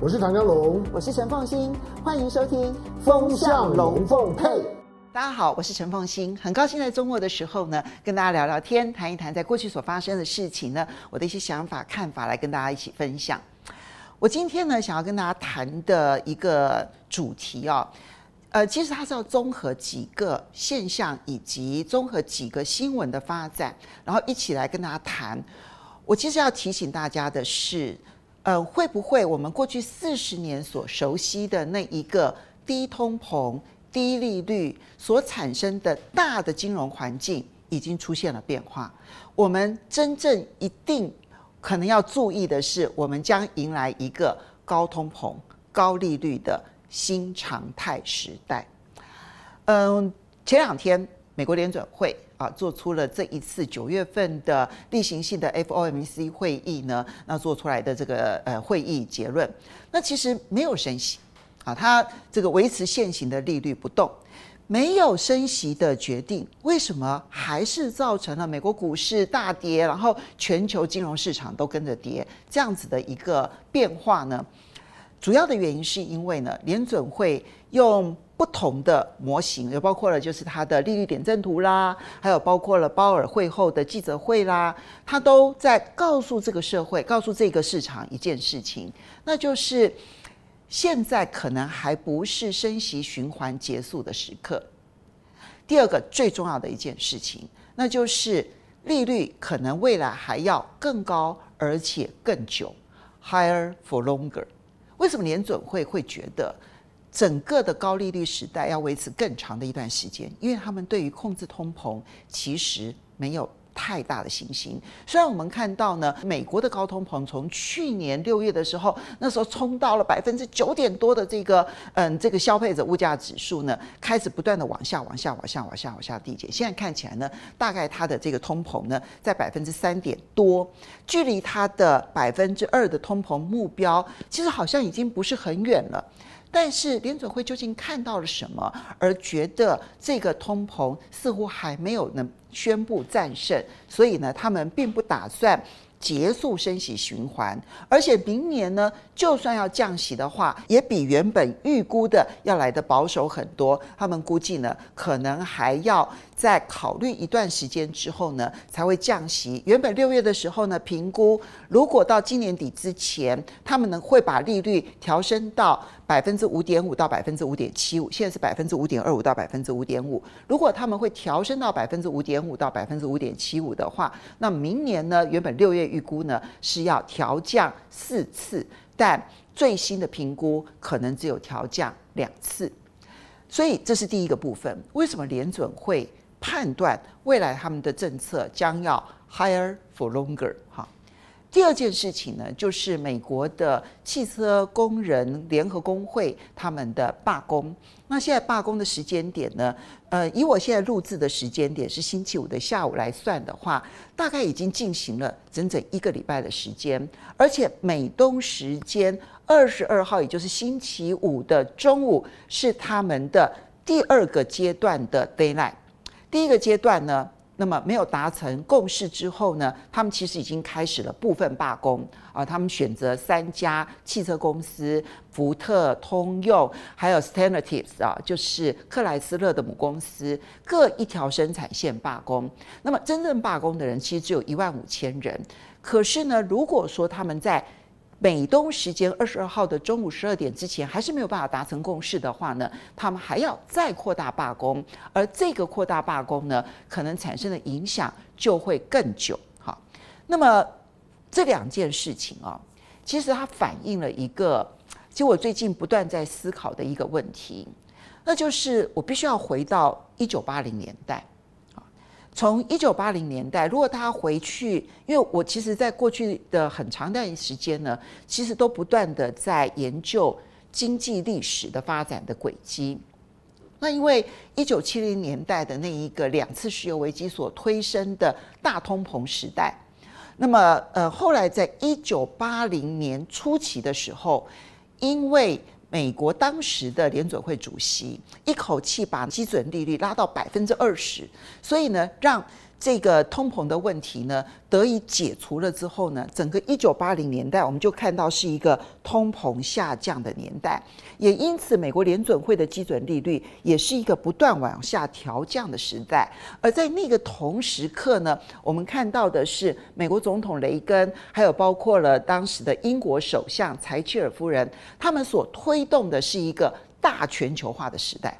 我是唐江龙，我是陈凤馨，欢迎收听《风向龙凤配》。大家好，我是陈凤馨，很高兴在周末的时候呢，跟大家聊聊天，谈一谈在过去所发生的事情呢，我的一些想法、看法，来跟大家一起分享。我今天呢，想要跟大家谈的一个主题哦，呃，其实它是要综合几个现象，以及综合几个新闻的发展，然后一起来跟大家谈。我其实要提醒大家的是，呃，会不会我们过去四十年所熟悉的那一个低通膨、低利率所产生的大的金融环境已经出现了变化。我们真正一定可能要注意的是，我们将迎来一个高通膨、高利率的新常态时代。嗯，前两天美国联准会做出了这一次九月份的例行性的 FOMC 会议呢，那做出来的这个呃会议结论，那其实没有升息。啊，它这个维持现行的利率不动，没有升息的决定，为什么还是造成了美国股市大跌，然后全球金融市场都跟着跌这样子的一个变化呢？主要的原因是因为呢，联准会用不同的模型，也包括了就是它的利率点阵图啦，还有包括了鲍尔会后的记者会啦，它都在告诉这个社会，告诉这个市场一件事情，那就是。现在可能还不是升息循环结束的时刻。第二个最重要的一件事情，那就是利率可能未来还要更高，而且更久，higher for longer。为什么联准会会觉得整个的高利率时代要维持更长的一段时间？因为他们对于控制通膨其实没有。太大的信心。虽然我们看到呢，美国的高通膨从去年六月的时候，那时候冲到了百分之九点多的这个，嗯，这个消费者物价指数呢，开始不断的往下、往下、往下、往下、往下递减。现在看起来呢，大概它的这个通膨呢，在百分之三点多，距离它的百分之二的通膨目标，其实好像已经不是很远了。但是联准会究竟看到了什么，而觉得这个通膨似乎还没有能宣布战胜，所以呢，他们并不打算结束升息循环，而且明年呢，就算要降息的话，也比原本预估的要来的保守很多。他们估计呢，可能还要。在考虑一段时间之后呢，才会降息。原本六月的时候呢，评估如果到今年底之前，他们呢会把利率调升到百分之五点五到百分之五点七五，现在是百分之五点二五到百分之五点五。如果他们会调升到百分之五点五到百分之五点七五的话，那明年呢，原本六月预估呢是要调降四次，但最新的评估可能只有调降两次。所以这是第一个部分。为什么联准会？判断未来他们的政策将要 higher for longer 哈。第二件事情呢，就是美国的汽车工人联合工会他们的罢工。那现在罢工的时间点呢，呃，以我现在录制的时间点是星期五的下午来算的话，大概已经进行了整整一个礼拜的时间，而且美东时间二十二号，也就是星期五的中午，是他们的第二个阶段的 daylight。第一个阶段呢，那么没有达成共识之后呢，他们其实已经开始了部分罢工啊。他们选择三家汽车公司，福特、通用，还有 Stellantis 啊，就是克莱斯勒的母公司，各一条生产线罢工。那么真正罢工的人其实只有一万五千人。可是呢，如果说他们在美东时间二十二号的中午十二点之前还是没有办法达成共识的话呢，他们还要再扩大罢工，而这个扩大罢工呢，可能产生的影响就会更久。好，那么这两件事情啊，其实它反映了一个，其实我最近不断在思考的一个问题，那就是我必须要回到一九八零年代。从一九八零年代，如果大家回去，因为我其实在过去的很长一段时间呢，其实都不断的在研究经济历史的发展的轨迹。那因为一九七零年代的那一个两次石油危机所推升的大通膨时代，那么呃后来在一九八零年初期的时候，因为美国当时的联准会主席一口气把基准利率拉到百分之二十，所以呢，让这个通膨的问题呢得以解除了之后呢，整个一九八零年代我们就看到是一个通膨下降的年代，也因此美国联准会的基准利率也是一个不断往下调降的时代。而在那个同时刻呢，我们看到的是美国总统雷根，还有包括了当时的英国首相柴契尔夫人，他们所推动的是一个大全球化的时代。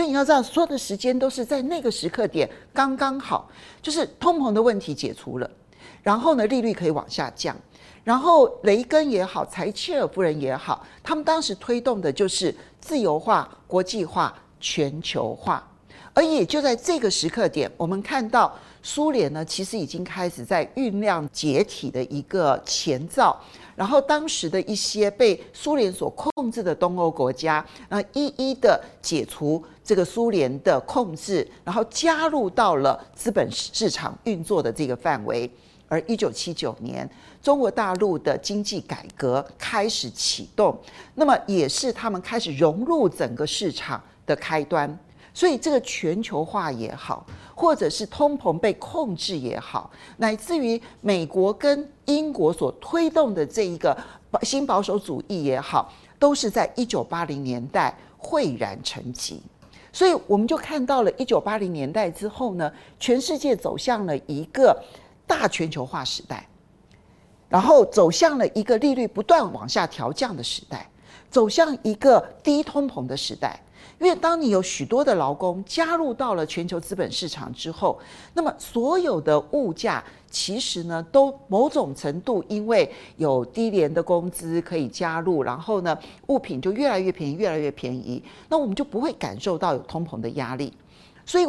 所以你要知道，所有的时间都是在那个时刻点刚刚好，就是通膨的问题解除了，然后呢，利率可以往下降，然后雷根也好，柴切尔夫人也好，他们当时推动的就是自由化、国际化、全球化，而也就在这个时刻点，我们看到苏联呢，其实已经开始在酝酿解体的一个前兆。然后当时的一些被苏联所控制的东欧国家，呃，一一的解除这个苏联的控制，然后加入到了资本市场运作的这个范围。而一九七九年，中国大陆的经济改革开始启动，那么也是他们开始融入整个市场的开端。所以，这个全球化也好，或者是通膨被控制也好，乃至于美国跟英国所推动的这一个新保守主义也好，都是在一九八零年代汇然成疾。所以，我们就看到了一九八零年代之后呢，全世界走向了一个大全球化时代，然后走向了一个利率不断往下调降的时代，走向一个低通膨的时代。因为当你有许多的劳工加入到了全球资本市场之后，那么所有的物价其实呢，都某种程度因为有低廉的工资可以加入，然后呢，物品就越来越便宜，越来越便宜，那我们就不会感受到有通膨的压力。所以，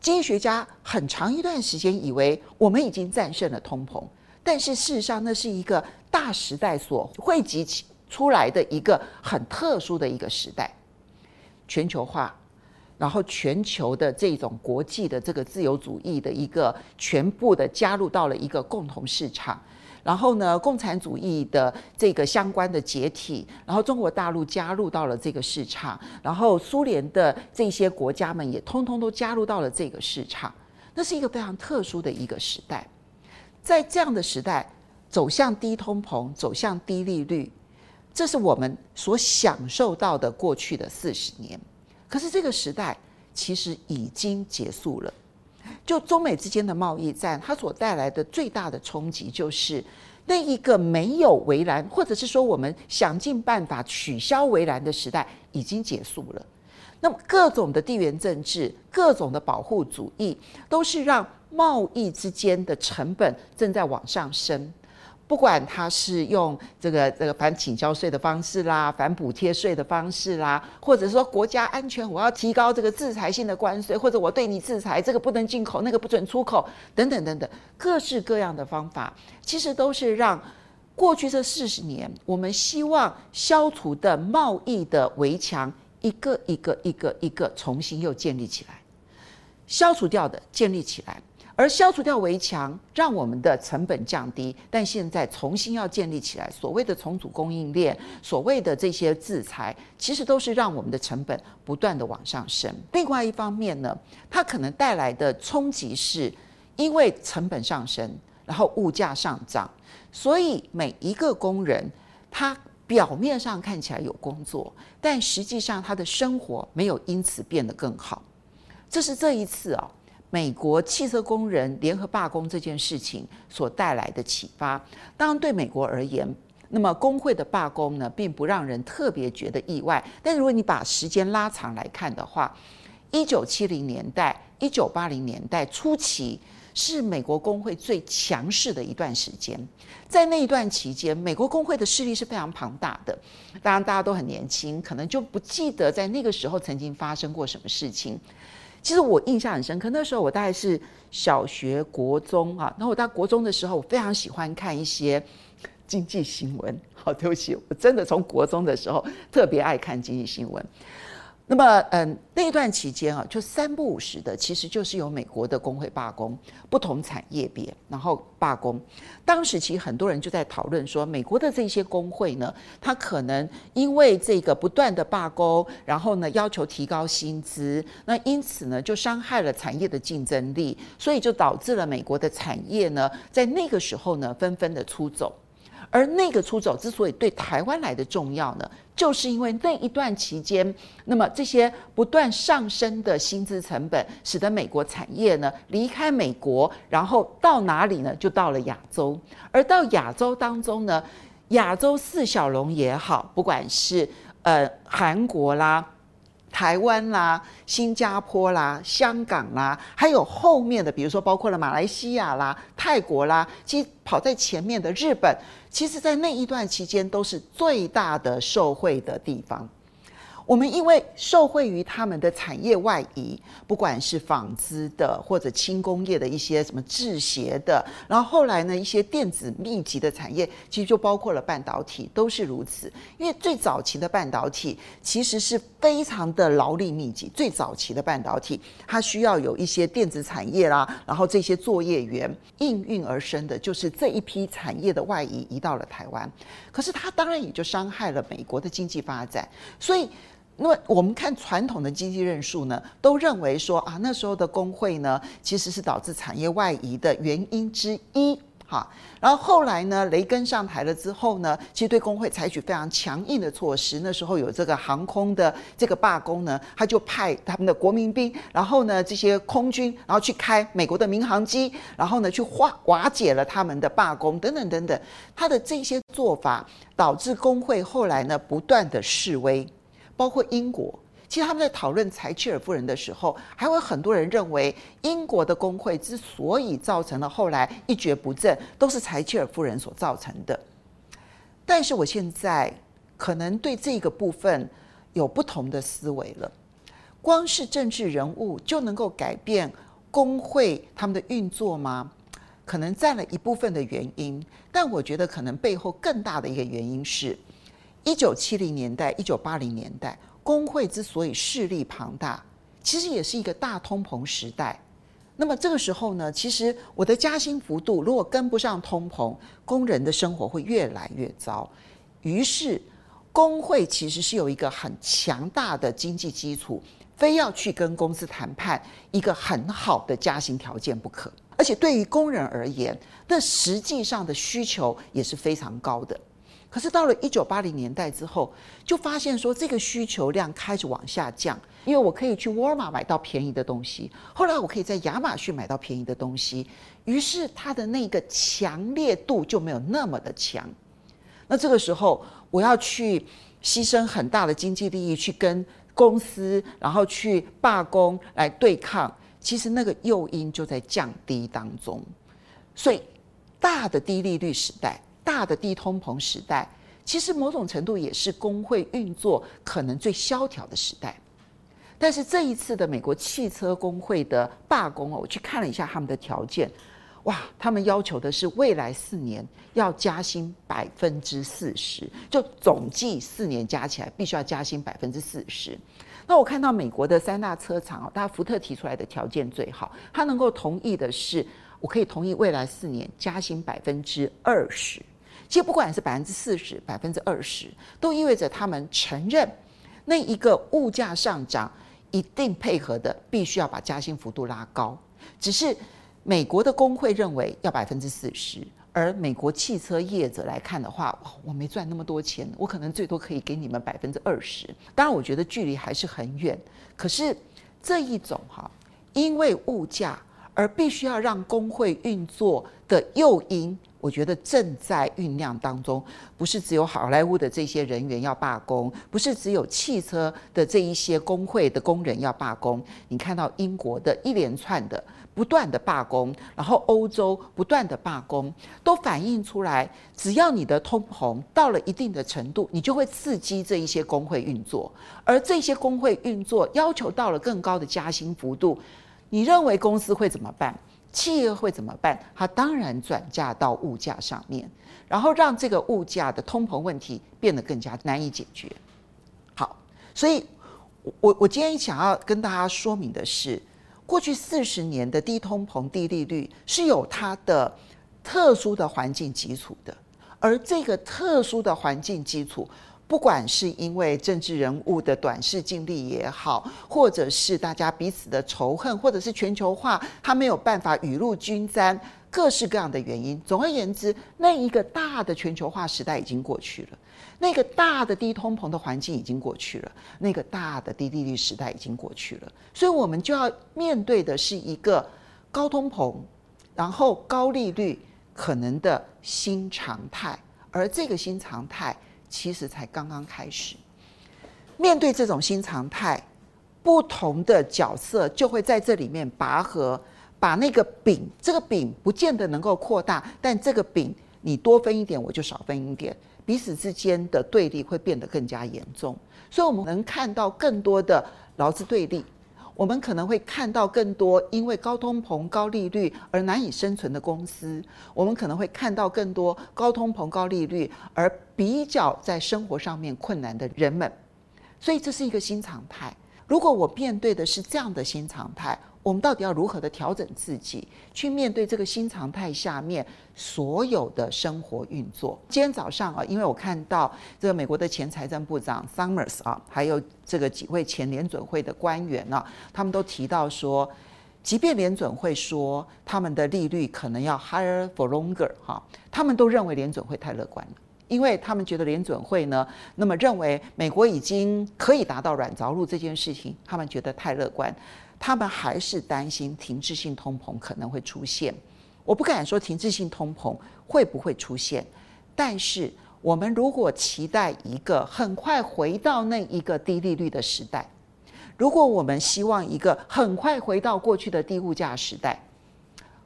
经济学家很长一段时间以为我们已经战胜了通膨，但是事实上那是一个大时代所汇集起出来的一个很特殊的一个时代。全球化，然后全球的这种国际的这个自由主义的一个全部的加入到了一个共同市场，然后呢，共产主义的这个相关的解体，然后中国大陆加入到了这个市场，然后苏联的这些国家们也通通都加入到了这个市场，那是一个非常特殊的一个时代，在这样的时代走向低通膨，走向低利率。这是我们所享受到的过去的四十年，可是这个时代其实已经结束了。就中美之间的贸易战，它所带来的最大的冲击，就是那一个没有围栏，或者是说我们想尽办法取消围栏的时代已经结束了。那么各种的地缘政治、各种的保护主义，都是让贸易之间的成本正在往上升。不管他是用这个这个反倾销税的方式啦，反补贴税的方式啦，或者说国家安全，我要提高这个制裁性的关税，或者我对你制裁，这个不能进口，那个不准出口，等等等等，各式各样的方法，其实都是让过去这四十年我们希望消除的贸易的围墙，一个一个一个一个重新又建立起来，消除掉的建立起来。而消除掉围墙，让我们的成本降低，但现在重新要建立起来，所谓的重组供应链，所谓的这些制裁，其实都是让我们的成本不断的往上升。另外一方面呢，它可能带来的冲击是，因为成本上升，然后物价上涨，所以每一个工人，他表面上看起来有工作，但实际上他的生活没有因此变得更好。这是这一次啊。美国汽车工人联合罢工这件事情所带来的启发，当然对美国而言，那么工会的罢工呢，并不让人特别觉得意外。但如果你把时间拉长来看的话，一九七零年代、一九八零年代初期是美国工会最强势的一段时间。在那一段期间，美国工会的势力是非常庞大的。当然，大家都很年轻，可能就不记得在那个时候曾经发生过什么事情。其实我印象很深刻，那时候我大概是小学、国中啊。然后我到国中的时候，我非常喜欢看一些经济新闻。好，对不起，我真的从国中的时候特别爱看经济新闻。那么，嗯，那段期间啊，就三不五时的，其实就是有美国的工会罢工，不同产业别，然后罢工。当时其实很多人就在讨论说，美国的这些工会呢，它可能因为这个不断的罢工，然后呢要求提高薪资，那因此呢就伤害了产业的竞争力，所以就导致了美国的产业呢在那个时候呢纷纷的出走。而那个出走之所以对台湾来的重要呢，就是因为那一段期间，那么这些不断上升的薪资成本，使得美国产业呢离开美国，然后到哪里呢？就到了亚洲。而到亚洲当中呢，亚洲四小龙也好，不管是呃韩国啦。台湾啦、新加坡啦、香港啦，还有后面的，比如说包括了马来西亚啦、泰国啦，其实跑在前面的日本，其实在那一段期间都是最大的受惠的地方。我们因为受惠于他们的产业外移，不管是纺织的或者轻工业的一些什么制鞋的，然后后来呢一些电子密集的产业，其实就包括了半导体，都是如此。因为最早期的半导体其实是非常的劳力密集，最早期的半导体它需要有一些电子产业啦，然后这些作业员应运而生的就是这一批产业的外移移到了台湾，可是它当然也就伤害了美国的经济发展，所以。那么我们看传统的经济论述呢，都认为说啊，那时候的工会呢，其实是导致产业外移的原因之一。哈，然后后来呢，雷根上台了之后呢，其实对工会采取非常强硬的措施。那时候有这个航空的这个罢工呢，他就派他们的国民兵，然后呢这些空军，然后去开美国的民航机，然后呢去化瓦解了他们的罢工等等等等。他的这些做法导致工会后来呢不断的示威。包括英国，其实他们在讨论柴契尔夫人的时候，还有很多人认为英国的工会之所以造成了后来一蹶不振，都是柴契尔夫人所造成的。但是我现在可能对这个部分有不同的思维了。光是政治人物就能够改变工会他们的运作吗？可能占了一部分的原因，但我觉得可能背后更大的一个原因是。一九七零年代、一九八零年代，工会之所以势力庞大，其实也是一个大通膨时代。那么这个时候呢，其实我的加薪幅度如果跟不上通膨，工人的生活会越来越糟。于是，工会其实是有一个很强大的经济基础，非要去跟公司谈判一个很好的加薪条件不可。而且对于工人而言，那实际上的需求也是非常高的。可是到了一九八零年代之后，就发现说这个需求量开始往下降，因为我可以去沃尔玛买到便宜的东西，后来我可以在亚马逊买到便宜的东西，于是它的那个强烈度就没有那么的强。那这个时候我要去牺牲很大的经济利益去跟公司，然后去罢工来对抗，其实那个诱因就在降低当中，所以大的低利率时代。大的低通膨时代，其实某种程度也是工会运作可能最萧条的时代。但是这一次的美国汽车工会的罢工哦，我去看了一下他们的条件，哇，他们要求的是未来四年要加薪百分之四十，就总计四年加起来必须要加薪百分之四十。那我看到美国的三大车厂哦，大家福特提出来的条件最好，他能够同意的是，我可以同意未来四年加薪百分之二十。其实不管是百分之四十、百分之二十，都意味着他们承认那一个物价上涨一定配合的，必须要把加薪幅度拉高。只是美国的工会认为要百分之四十，而美国汽车业者来看的话，我没赚那么多钱，我可能最多可以给你们百分之二十。当然，我觉得距离还是很远。可是这一种哈，因为物价而必须要让工会运作的诱因。我觉得正在酝酿当中，不是只有好莱坞的这些人员要罢工，不是只有汽车的这一些工会的工人要罢工。你看到英国的一连串的不断的罢工，然后欧洲不断的罢工，都反映出来，只要你的通膨到了一定的程度，你就会刺激这一些工会运作，而这些工会运作要求到了更高的加薪幅度，你认为公司会怎么办？企业会怎么办？它当然转嫁到物价上面，然后让这个物价的通膨问题变得更加难以解决。好，所以我我今天想要跟大家说明的是，过去四十年的低通膨、低利率是有它的特殊的环境基础的，而这个特殊的环境基础。不管是因为政治人物的短视尽力也好，或者是大家彼此的仇恨，或者是全球化，它没有办法雨露均沾，各式各样的原因。总而言之，那一个大的全球化时代已经过去了，那个大的低通膨的环境已经过去了，那个大的低利率时代已经过去了。所以，我们就要面对的是一个高通膨，然后高利率可能的新常态，而这个新常态。其实才刚刚开始，面对这种新常态，不同的角色就会在这里面拔河，把那个饼，这个饼不见得能够扩大，但这个饼你多分一点，我就少分一点，彼此之间的对立会变得更加严重，所以我们能看到更多的劳资对立。我们可能会看到更多因为高通膨、高利率而难以生存的公司，我们可能会看到更多高通膨、高利率而比较在生活上面困难的人们，所以这是一个新常态。如果我面对的是这样的新常态，我们到底要如何的调整自己，去面对这个新常态下面所有的生活运作？今天早上啊，因为我看到这个美国的前财政部长 Summers 啊，还有这个几位前联准会的官员啊，他们都提到说，即便联准会说他们的利率可能要 higher for longer 哈，他们都认为联准会太乐观了，因为他们觉得联准会呢，那么认为美国已经可以达到软着陆这件事情，他们觉得太乐观。他们还是担心停滞性通膨可能会出现，我不敢说停滞性通膨会不会出现，但是我们如果期待一个很快回到那一个低利率的时代，如果我们希望一个很快回到过去的低物价时代，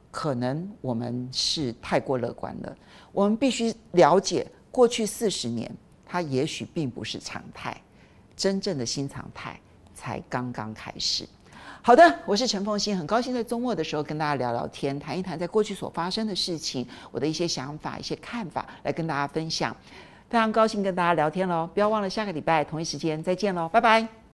可能我们是太过乐观了。我们必须了解，过去四十年它也许并不是常态，真正的新常态才刚刚开始。好的，我是陈凤欣，很高兴在周末的时候跟大家聊聊天，谈一谈在过去所发生的事情，我的一些想法、一些看法，来跟大家分享。非常高兴跟大家聊天喽，不要忘了下个礼拜同一时间再见喽，拜拜。